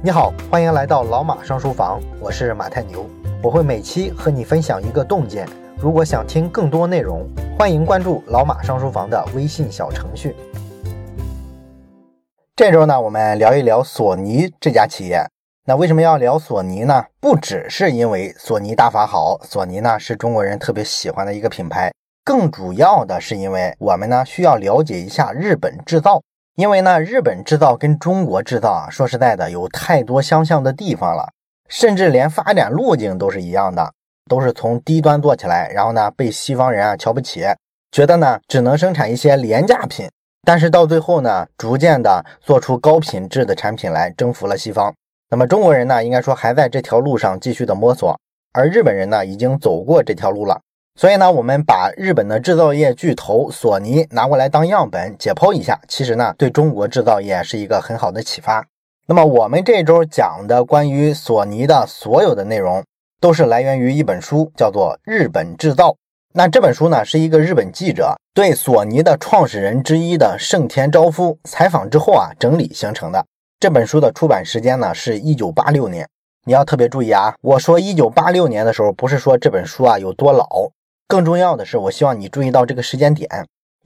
你好，欢迎来到老马上书房，我是马太牛，我会每期和你分享一个洞见。如果想听更多内容，欢迎关注老马上书房的微信小程序。这周呢，我们聊一聊索尼这家企业。那为什么要聊索尼呢？不只是因为索尼大法好，索尼呢是中国人特别喜欢的一个品牌，更主要的是因为我们呢需要了解一下日本制造。因为呢，日本制造跟中国制造啊，说实在的，有太多相像的地方了，甚至连发展路径都是一样的，都是从低端做起来，然后呢，被西方人啊瞧不起，觉得呢只能生产一些廉价品，但是到最后呢，逐渐的做出高品质的产品来，征服了西方。那么中国人呢，应该说还在这条路上继续的摸索，而日本人呢，已经走过这条路了。所以呢，我们把日本的制造业巨头索尼拿过来当样本解剖一下，其实呢，对中国制造业是一个很好的启发。那么我们这周讲的关于索尼的所有的内容，都是来源于一本书，叫做《日本制造》。那这本书呢，是一个日本记者对索尼的创始人之一的盛田昭夫采访之后啊整理形成的。这本书的出版时间呢，是一九八六年。你要特别注意啊，我说一九八六年的时候，不是说这本书啊有多老。更重要的是，我希望你注意到这个时间点。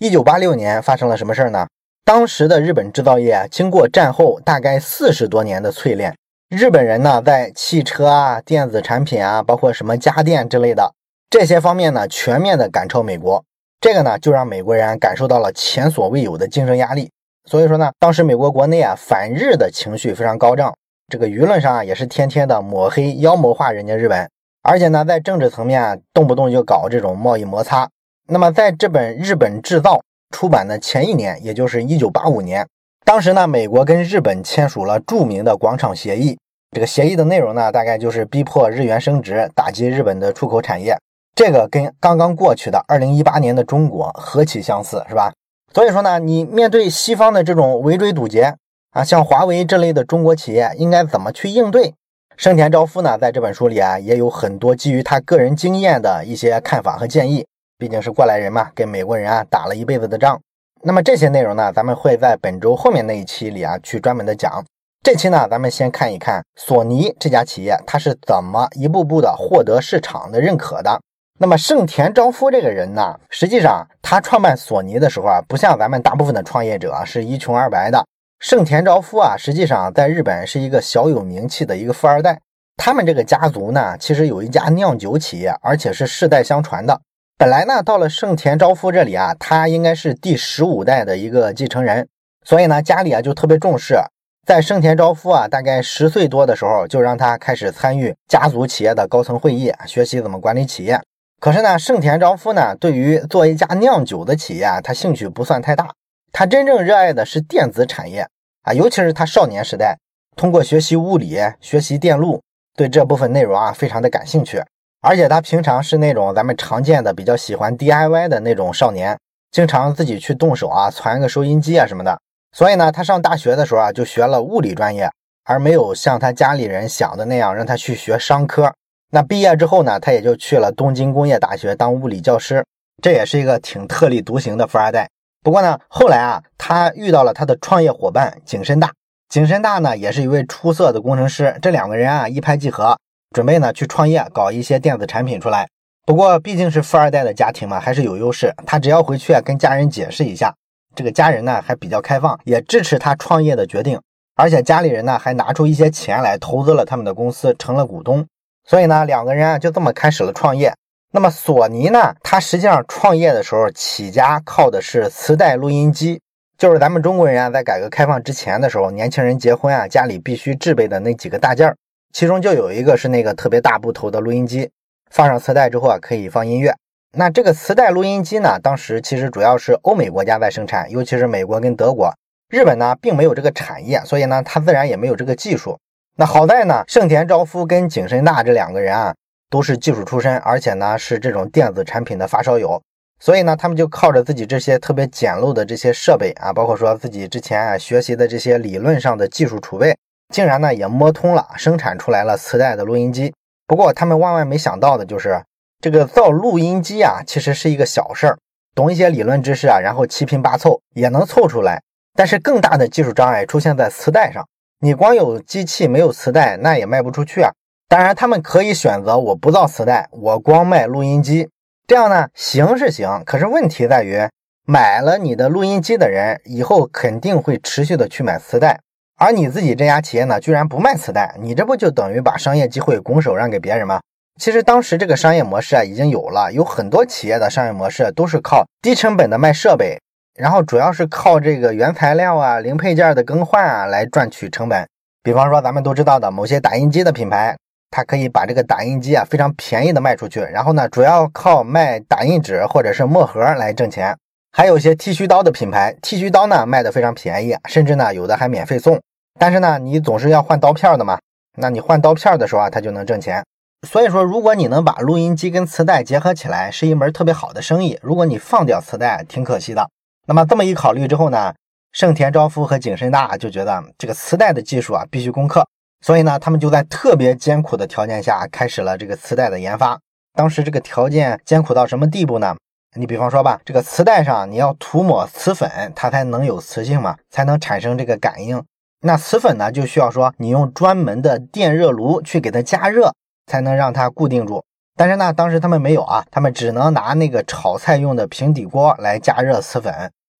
一九八六年发生了什么事儿呢？当时的日本制造业经过战后大概四十多年的淬炼，日本人呢在汽车啊、电子产品啊，包括什么家电之类的这些方面呢，全面的赶超美国。这个呢，就让美国人感受到了前所未有的竞争压力。所以说呢，当时美国国内啊反日的情绪非常高涨，这个舆论上啊也是天天的抹黑、妖魔化人家日本。而且呢，在政治层面啊，动不动就搞这种贸易摩擦。那么，在这本《日本制造》出版的前一年，也就是一九八五年，当时呢，美国跟日本签署了著名的广场协议。这个协议的内容呢，大概就是逼迫日元升值，打击日本的出口产业。这个跟刚刚过去的二零一八年的中国何其相似，是吧？所以说呢，你面对西方的这种围追堵截啊，像华为这类的中国企业，应该怎么去应对？盛田昭夫呢，在这本书里啊，也有很多基于他个人经验的一些看法和建议。毕竟是过来人嘛，跟美国人啊打了一辈子的仗。那么这些内容呢，咱们会在本周后面那一期里啊去专门的讲。这期呢，咱们先看一看索尼这家企业，它是怎么一步步的获得市场的认可的。那么盛田昭夫这个人呢，实际上他创办索尼的时候啊，不像咱们大部分的创业者是一穷二白的。盛田昭夫啊，实际上在日本是一个小有名气的一个富二代。他们这个家族呢，其实有一家酿酒企业，而且是世代相传的。本来呢，到了盛田昭夫这里啊，他应该是第十五代的一个继承人，所以呢，家里啊就特别重视。在盛田昭夫啊大概十岁多的时候，就让他开始参与家族企业的高层会议，学习怎么管理企业。可是呢，盛田昭夫呢，对于做一家酿酒的企业啊，他兴趣不算太大。他真正热爱的是电子产业啊，尤其是他少年时代通过学习物理、学习电路，对这部分内容啊非常的感兴趣。而且他平常是那种咱们常见的比较喜欢 DIY 的那种少年，经常自己去动手啊，攒个收音机啊什么的。所以呢，他上大学的时候啊就学了物理专业，而没有像他家里人想的那样让他去学商科。那毕业之后呢，他也就去了东京工业大学当物理教师，这也是一个挺特立独行的富二代。不过呢，后来啊，他遇到了他的创业伙伴景深大。景深大呢，也是一位出色的工程师。这两个人啊，一拍即合，准备呢去创业，搞一些电子产品出来。不过毕竟是富二代的家庭嘛，还是有优势。他只要回去啊，跟家人解释一下，这个家人呢还比较开放，也支持他创业的决定。而且家里人呢还拿出一些钱来投资了他们的公司，成了股东。所以呢，两个人啊就这么开始了创业。那么索尼呢？它实际上创业的时候起家靠的是磁带录音机，就是咱们中国人啊，在改革开放之前的时候，年轻人结婚啊，家里必须制备的那几个大件儿，其中就有一个是那个特别大部头的录音机，放上磁带之后啊，可以放音乐。那这个磁带录音机呢，当时其实主要是欧美国家在生产，尤其是美国跟德国，日本呢并没有这个产业，所以呢，它自然也没有这个技术。那好在呢，盛田昭夫跟景深大这两个人啊。都是技术出身，而且呢是这种电子产品的发烧友，所以呢他们就靠着自己这些特别简陋的这些设备啊，包括说自己之前啊学习的这些理论上的技术储备，竟然呢也摸通了，生产出来了磁带的录音机。不过他们万万没想到的就是，这个造录音机啊其实是一个小事儿，懂一些理论知识啊，然后七拼八凑也能凑出来。但是更大的技术障碍出现在磁带上，你光有机器没有磁带，那也卖不出去啊。当然，他们可以选择我不造磁带，我光卖录音机，这样呢行是行，可是问题在于，买了你的录音机的人以后肯定会持续的去买磁带，而你自己这家企业呢，居然不卖磁带，你这不就等于把商业机会拱手让给别人吗？其实当时这个商业模式啊已经有了，有很多企业的商业模式都是靠低成本的卖设备，然后主要是靠这个原材料啊、零配件的更换啊来赚取成本。比方说咱们都知道的某些打印机的品牌，它可以把这个打印机啊非常便宜的卖出去，然后呢主要靠卖打印纸或者是墨盒来挣钱。还有一些剃须刀的品牌，剃须刀呢卖的非常便宜，甚至呢有的还免费送。但是呢你总是要换刀片的嘛，那你换刀片的时候啊，它就能挣钱。所以说，如果你能把录音机跟磁带结合起来，是一门特别好的生意。如果你放掉磁带，挺可惜的。那么这么一考虑之后呢，盛田昭夫和景深大就觉得这个磁带的技术啊必须攻克，所以呢，他们就在特别艰苦的条件下开始了这个磁带的研发。当时这个条件艰苦到什么地步呢？你比方说吧，这个磁带上你要涂抹磁粉，它才能有磁性嘛，才能产生这个感应。那磁粉呢，就需要说你用专门的电热炉去给它加热。才能让它固定住，但是呢，当时他们没有啊，他们只能拿那个炒菜用的平底锅来加热磁粉。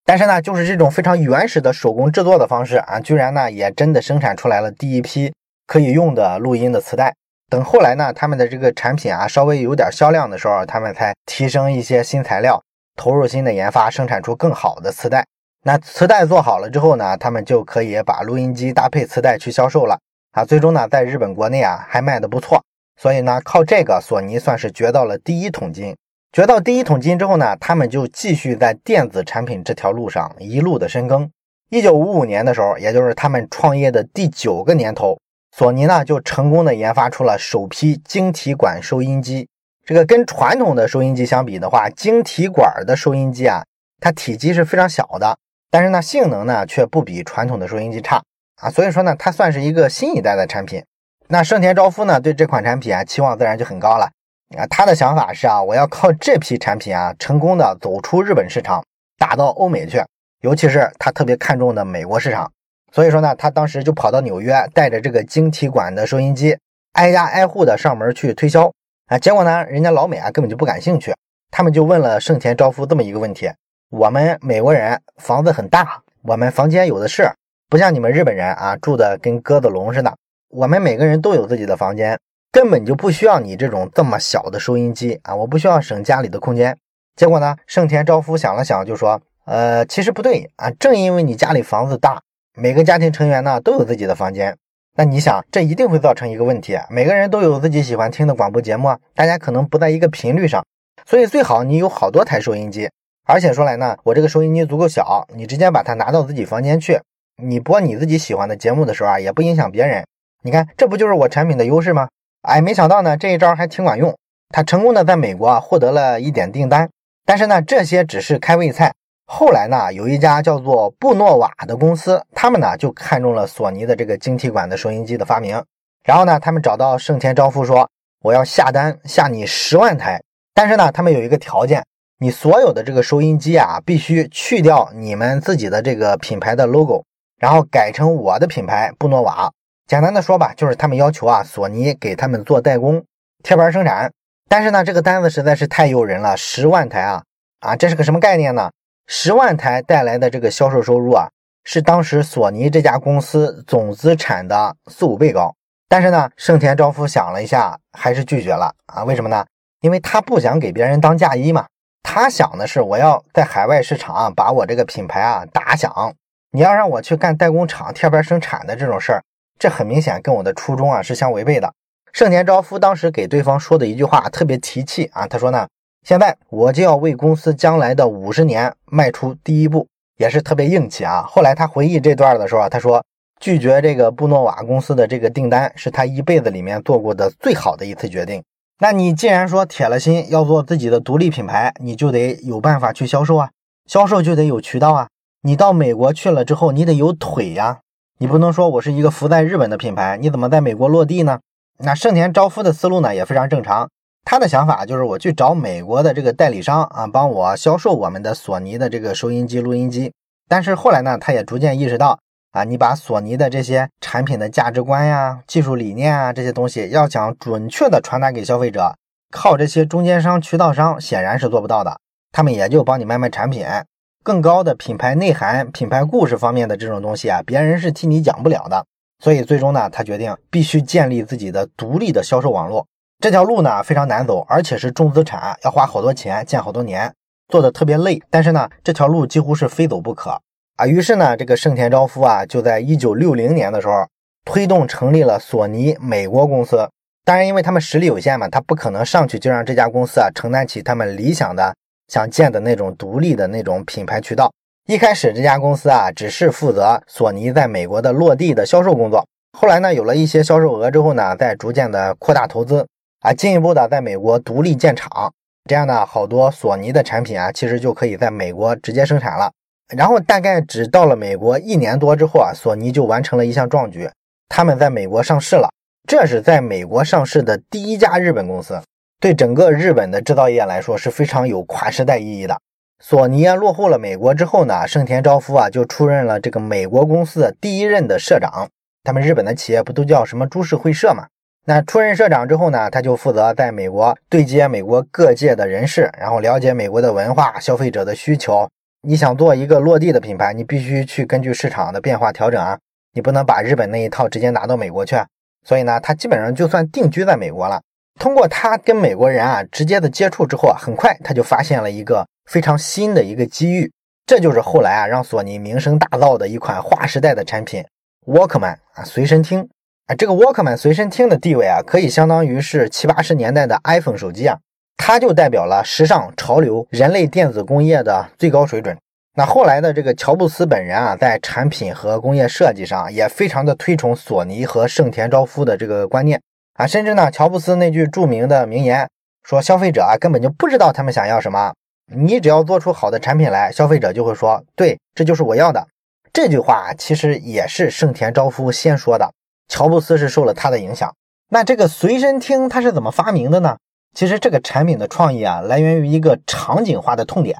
但是呢，就是这种非常原始的手工制作的方式啊，居然呢也真的生产出来了第一批可以用的录音的磁带。等后来呢，他们的这个产品啊稍微有点销量的时候，他们才提升一些新材料，投入新的研发，生产出更好的磁带。那磁带做好了之后呢，他们就可以把录音机搭配磁带去销售了啊。最终呢，在日本国内啊还卖的不错。所以呢，靠这个，索尼算是掘到了第一桶金。掘到第一桶金之后呢，他们就继续在电子产品这条路上一路的深耕。一九五五年的时候，也就是他们创业的第九个年头，索尼呢就成功的研发出了首批晶体管收音机。这个跟传统的收音机相比的话，晶体管的收音机啊，它体积是非常小的，但是呢，性能呢却不比传统的收音机差啊。所以说呢，它算是一个新一代的产品。那盛田昭夫呢，对这款产品啊期望自然就很高了。啊，他的想法是啊，我要靠这批产品啊，成功的走出日本市场，打到欧美去，尤其是他特别看重的美国市场。所以说呢，他当时就跑到纽约，带着这个晶体管的收音机，挨家挨户的上门去推销。啊，结果呢，人家老美啊根本就不感兴趣，他们就问了盛田昭夫这么一个问题：我们美国人房子很大，我们房间有的是，不像你们日本人啊，住的跟鸽子笼似的。我们每个人都有自己的房间，根本就不需要你这种这么小的收音机啊！我不需要省家里的空间。结果呢，盛田昭夫想了想，就说：“呃，其实不对啊，正因为你家里房子大，每个家庭成员呢都有自己的房间，那你想，这一定会造成一个问题：每个人都有自己喜欢听的广播节目，大家可能不在一个频率上，所以最好你有好多台收音机。而且说来呢，我这个收音机足够小，你直接把它拿到自己房间去，你播你自己喜欢的节目的时候啊，也不影响别人。”你看，这不就是我产品的优势吗？哎，没想到呢，这一招还挺管用。他成功的在美国啊获得了一点订单，但是呢，这些只是开胃菜。后来呢，有一家叫做布诺瓦的公司，他们呢就看中了索尼的这个晶体管的收音机的发明，然后呢，他们找到盛田昭夫说：“我要下单下你十万台，但是呢，他们有一个条件，你所有的这个收音机啊，必须去掉你们自己的这个品牌的 logo，然后改成我的品牌布诺瓦。”简单的说吧，就是他们要求啊，索尼给他们做代工、贴牌生产。但是呢，这个单子实在是太诱人了，十万台啊啊，这是个什么概念呢？十万台带来的这个销售收入啊，是当时索尼这家公司总资产的四五倍高。但是呢，盛田昭夫想了一下，还是拒绝了啊？为什么呢？因为他不想给别人当嫁衣嘛。他想的是，我要在海外市场把我这个品牌啊打响。你要让我去干代工厂贴牌生产的这种事儿。这很明显跟我的初衷啊是相违背的。盛田昭夫当时给对方说的一句话特别提气啊，他说呢，现在我就要为公司将来的五十年迈出第一步，也是特别硬气啊。后来他回忆这段的时候啊，他说拒绝这个布诺瓦公司的这个订单是他一辈子里面做过的最好的一次决定。那你既然说铁了心要做自己的独立品牌，你就得有办法去销售啊，销售就得有渠道啊。你到美国去了之后，你得有腿呀。你不能说我是一个服在日本的品牌，你怎么在美国落地呢？那盛田昭夫的思路呢也非常正常，他的想法就是我去找美国的这个代理商啊，帮我销售我们的索尼的这个收音机、录音机。但是后来呢，他也逐渐意识到，啊，你把索尼的这些产品的价值观呀、技术理念啊这些东西，要想准确的传达给消费者，靠这些中间商、渠道商显然是做不到的。他们也就帮你卖卖产品，更高的品牌内涵、品牌故事方面的这种东西啊，别人是替你讲不了的。所以最终呢，他决定必须建立自己的独立的销售网络。这条路呢非常难走，而且是重资产，要花好多钱，建好多年，做的特别累。但是呢，这条路几乎是非走不可。啊，于是呢，这个盛田昭夫啊，就在一九六零年的时候，推动成立了索尼美国公司。当然，因为他们实力有限嘛，他不可能上去就让这家公司啊承担起他们理想的想建的那种独立的那种品牌渠道。一开始，这家公司啊，只是负责索尼在美国的落地的销售工作。后来呢，有了一些销售额之后呢，再逐渐的扩大投资，啊，进一步的在美国独立建厂。这样呢，好多索尼的产品啊，其实就可以在美国直接生产了。然后大概只到了美国一年多之后啊，索尼就完成了一项壮举，他们在美国上市了。这是在美国上市的第一家日本公司，对整个日本的制造业来说是非常有跨时代意义的。索尼啊落户了美国之后呢，盛田昭夫啊就出任了这个美国公司的第一任的社长。他们日本的企业不都叫什么株式会社嘛？那出任社长之后呢，他就负责在美国对接美国各界的人士，然后了解美国的文化、消费者的需求。你想做一个落地的品牌，你必须去根据市场的变化调整啊，你不能把日本那一套直接拿到美国去。所以呢，他基本上就算定居在美国了。通过他跟美国人啊直接的接触之后啊，很快他就发现了一个非常新的一个机遇，这就是后来啊让索尼名声大噪的一款划时代的产品—— Walkman 啊随身听啊。这个 Walkman 随身听的地位啊，可以相当于是七八十年代的 iPhone 手机啊。它就代表了时尚潮流、人类电子工业的最高水准。那后来的这个乔布斯本人啊，在产品和工业设计上也非常的推崇索尼和盛田昭夫的这个观念啊，甚至呢，乔布斯那句著名的名言说：“消费者啊，根本就不知道他们想要什么，你只要做出好的产品来，消费者就会说，对，这就是我要的。”这句话其实也是盛田昭夫先说的，乔布斯是受了他的影响。那这个随身听它是怎么发明的呢？其实这个产品的创意啊，来源于一个场景化的痛点。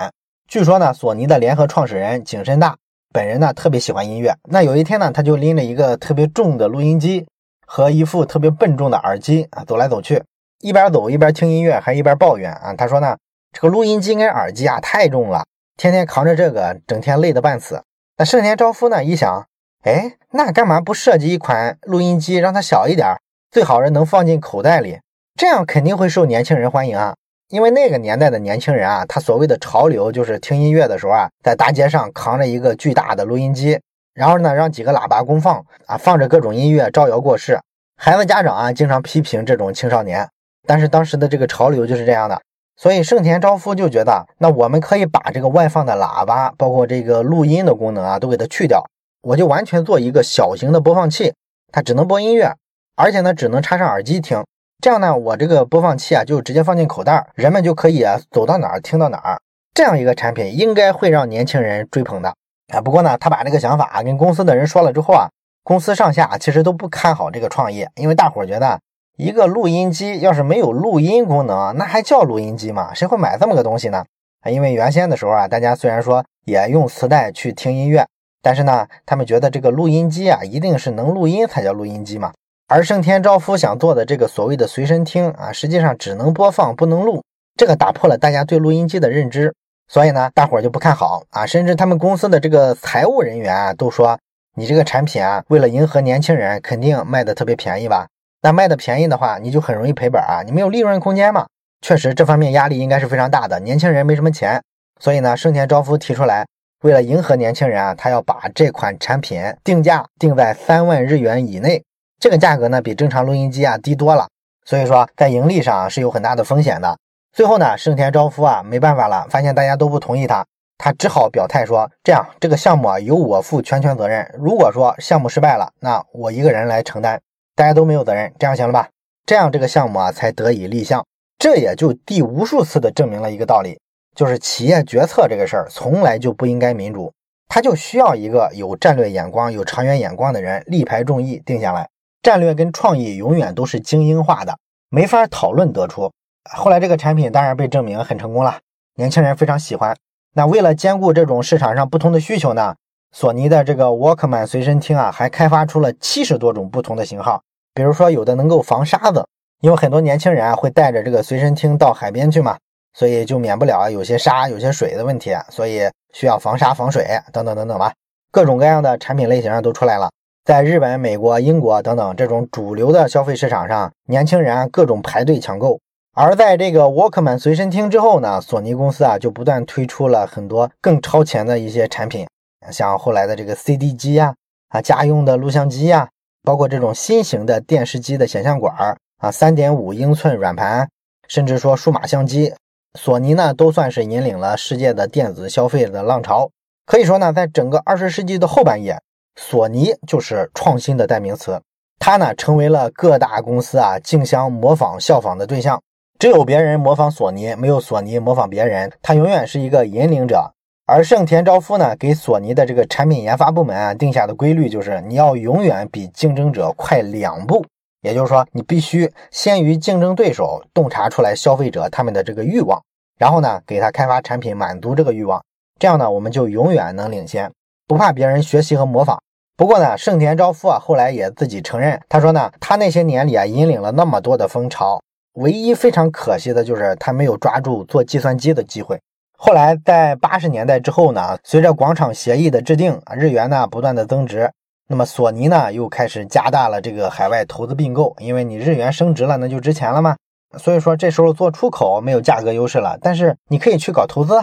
据说呢，索尼的联合创始人景深大本人呢特别喜欢音乐。那有一天呢，他就拎着一个特别重的录音机和一副特别笨重的耳机啊，走来走去，一边走一边听音乐，还一边抱怨啊。他说呢，这个录音机跟耳机啊太重了，天天扛着这个，整天累得半死。那盛田昭夫呢一想，哎，那干嘛不设计一款录音机，让它小一点，最好是能放进口袋里。这样肯定会受年轻人欢迎啊，因为那个年代的年轻人啊，他所谓的潮流就是听音乐的时候啊，在大街上扛着一个巨大的录音机，然后呢让几个喇叭公放啊，放着各种音乐招摇过市。孩子家长啊经常批评这种青少年，但是当时的这个潮流就是这样的，所以盛田昭夫就觉得，那我们可以把这个外放的喇叭，包括这个录音的功能啊，都给它去掉，我就完全做一个小型的播放器，它只能播音乐，而且呢只能插上耳机听。这样呢，我这个播放器啊，就直接放进口袋，人们就可以走到哪儿听到哪儿。这样一个产品应该会让年轻人追捧的啊。不过呢，他把这个想法啊跟公司的人说了之后啊，公司上下其实都不看好这个创意，因为大伙觉得一个录音机要是没有录音功能，那还叫录音机吗？谁会买这么个东西呢？因为原先的时候啊，大家虽然说也用磁带去听音乐，但是呢，他们觉得这个录音机啊，一定是能录音才叫录音机嘛。而盛田昭夫想做的这个所谓的随身听啊，实际上只能播放不能录，这个打破了大家对录音机的认知，所以呢，大伙儿就不看好啊，甚至他们公司的这个财务人员啊都说，你这个产品啊，为了迎合年轻人，肯定卖的特别便宜吧？那卖的便宜的话，你就很容易赔本啊，你没有利润空间嘛。确实，这方面压力应该是非常大的，年轻人没什么钱，所以呢，盛田昭夫提出来，为了迎合年轻人啊，他要把这款产品定价定在三万日元以内。这个价格呢，比正常录音机啊低多了，所以说在盈利上是有很大的风险的。最后呢，盛田昭夫啊没办法了，发现大家都不同意他，他只好表态说：这样这个项目啊由我负全权责任。如果说项目失败了，那我一个人来承担，大家都没有责任，这样行了吧？这样这个项目啊才得以立项。这也就第无数次的证明了一个道理，就是企业决策这个事儿从来就不应该民主，他就需要一个有战略眼光、有长远眼光的人力排众议定下来。战略跟创意永远都是精英化的，没法讨论得出。后来这个产品当然被证明很成功了，年轻人非常喜欢。那为了兼顾这种市场上不同的需求呢，索尼的这个 Walkman 随身听啊，还开发出了七十多种不同的型号。比如说，有的能够防沙子，因为很多年轻人啊会带着这个随身听到海边去嘛，所以就免不了有些沙、有些水的问题，所以需要防沙、防水等等等等吧。各种各样的产品类型都出来了。在日本、美国、英国等等这种主流的消费市场上，年轻人各种排队抢购。而在这个 Walkman 随身听之后呢，索尼公司啊就不断推出了很多更超前的一些产品，像后来的这个 CD 机呀，啊家用的录像机呀，包括这种新型的电视机的显像管啊，三点五英寸软盘，甚至说数码相机，索尼呢都算是引领了世界的电子消费的浪潮。可以说呢，在整个二十世纪的后半叶，索尼就是创新的代名词，它呢成为了各大公司啊竞相模仿效仿的对象。只有别人模仿索尼，没有索尼模仿别人。它永远是一个引领者。而盛田昭夫呢，给索尼的这个产品研发部门啊定下的规律就是：你要永远比竞争者快两步。也就是说，你必须先于竞争对手洞察出来消费者他们的这个欲望，然后呢，给他开发产品满足这个欲望。这样呢，我们就永远能领先，不怕别人学习和模仿。不过呢，盛田昭夫啊，后来也自己承认，他说呢，他那些年里啊，引领了那么多的风潮。唯一非常可惜的就是他没有抓住做计算机的机会。后来在八十年代之后呢，随着广场协议的制定，日元呢不断的增值，那么索尼呢又开始加大了这个海外投资并购，因为你日元升值了，那就值钱了嘛。所以说这时候做出口没有价格优势了，但是你可以去搞投资。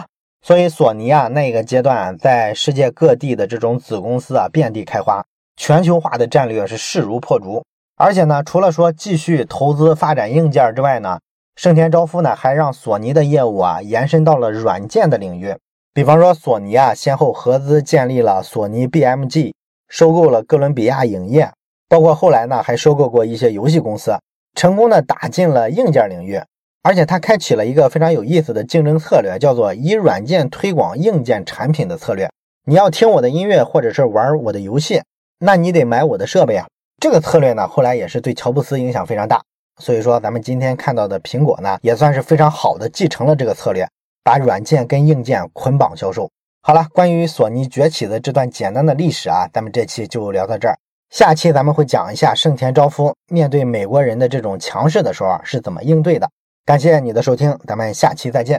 所以索尼啊那个阶段在世界各地的这种子公司啊遍地开花，全球化的战略是势如破竹。而且呢，除了说继续投资发展硬件之外呢，盛田昭夫呢还让索尼的业务啊延伸到了软件的领域。比方说，索尼啊先后合资建立了索尼 BMG，收购了哥伦比亚影业，包括后来呢还收购过一些游戏公司，成功的打进了硬件领域。而且他开启了一个非常有意思的竞争策略，叫做以软件推广硬件产品的策略。你要听我的音乐或者是玩我的游戏，那你得买我的设备啊。这个策略呢，后来也是对乔布斯影响非常大。所以说，咱们今天看到的苹果呢，也算是非常好的继承了这个策略，把软件跟硬件捆绑销售。好了，关于索尼崛起的这段简单的历史啊，咱们这期就聊到这儿。下期咱们会讲一下盛田昭夫面对美国人的这种强势的时候是怎么应对的。感谢你的收听，咱们下期再见。